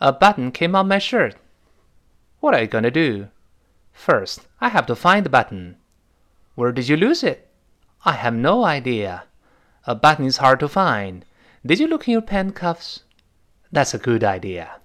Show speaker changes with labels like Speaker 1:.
Speaker 1: A button came on my shirt. What are you gonna do? First, I have to find the button. Where did you lose it? I have no idea. A button is hard to find. Did you look in your pant cuffs? That's a good idea.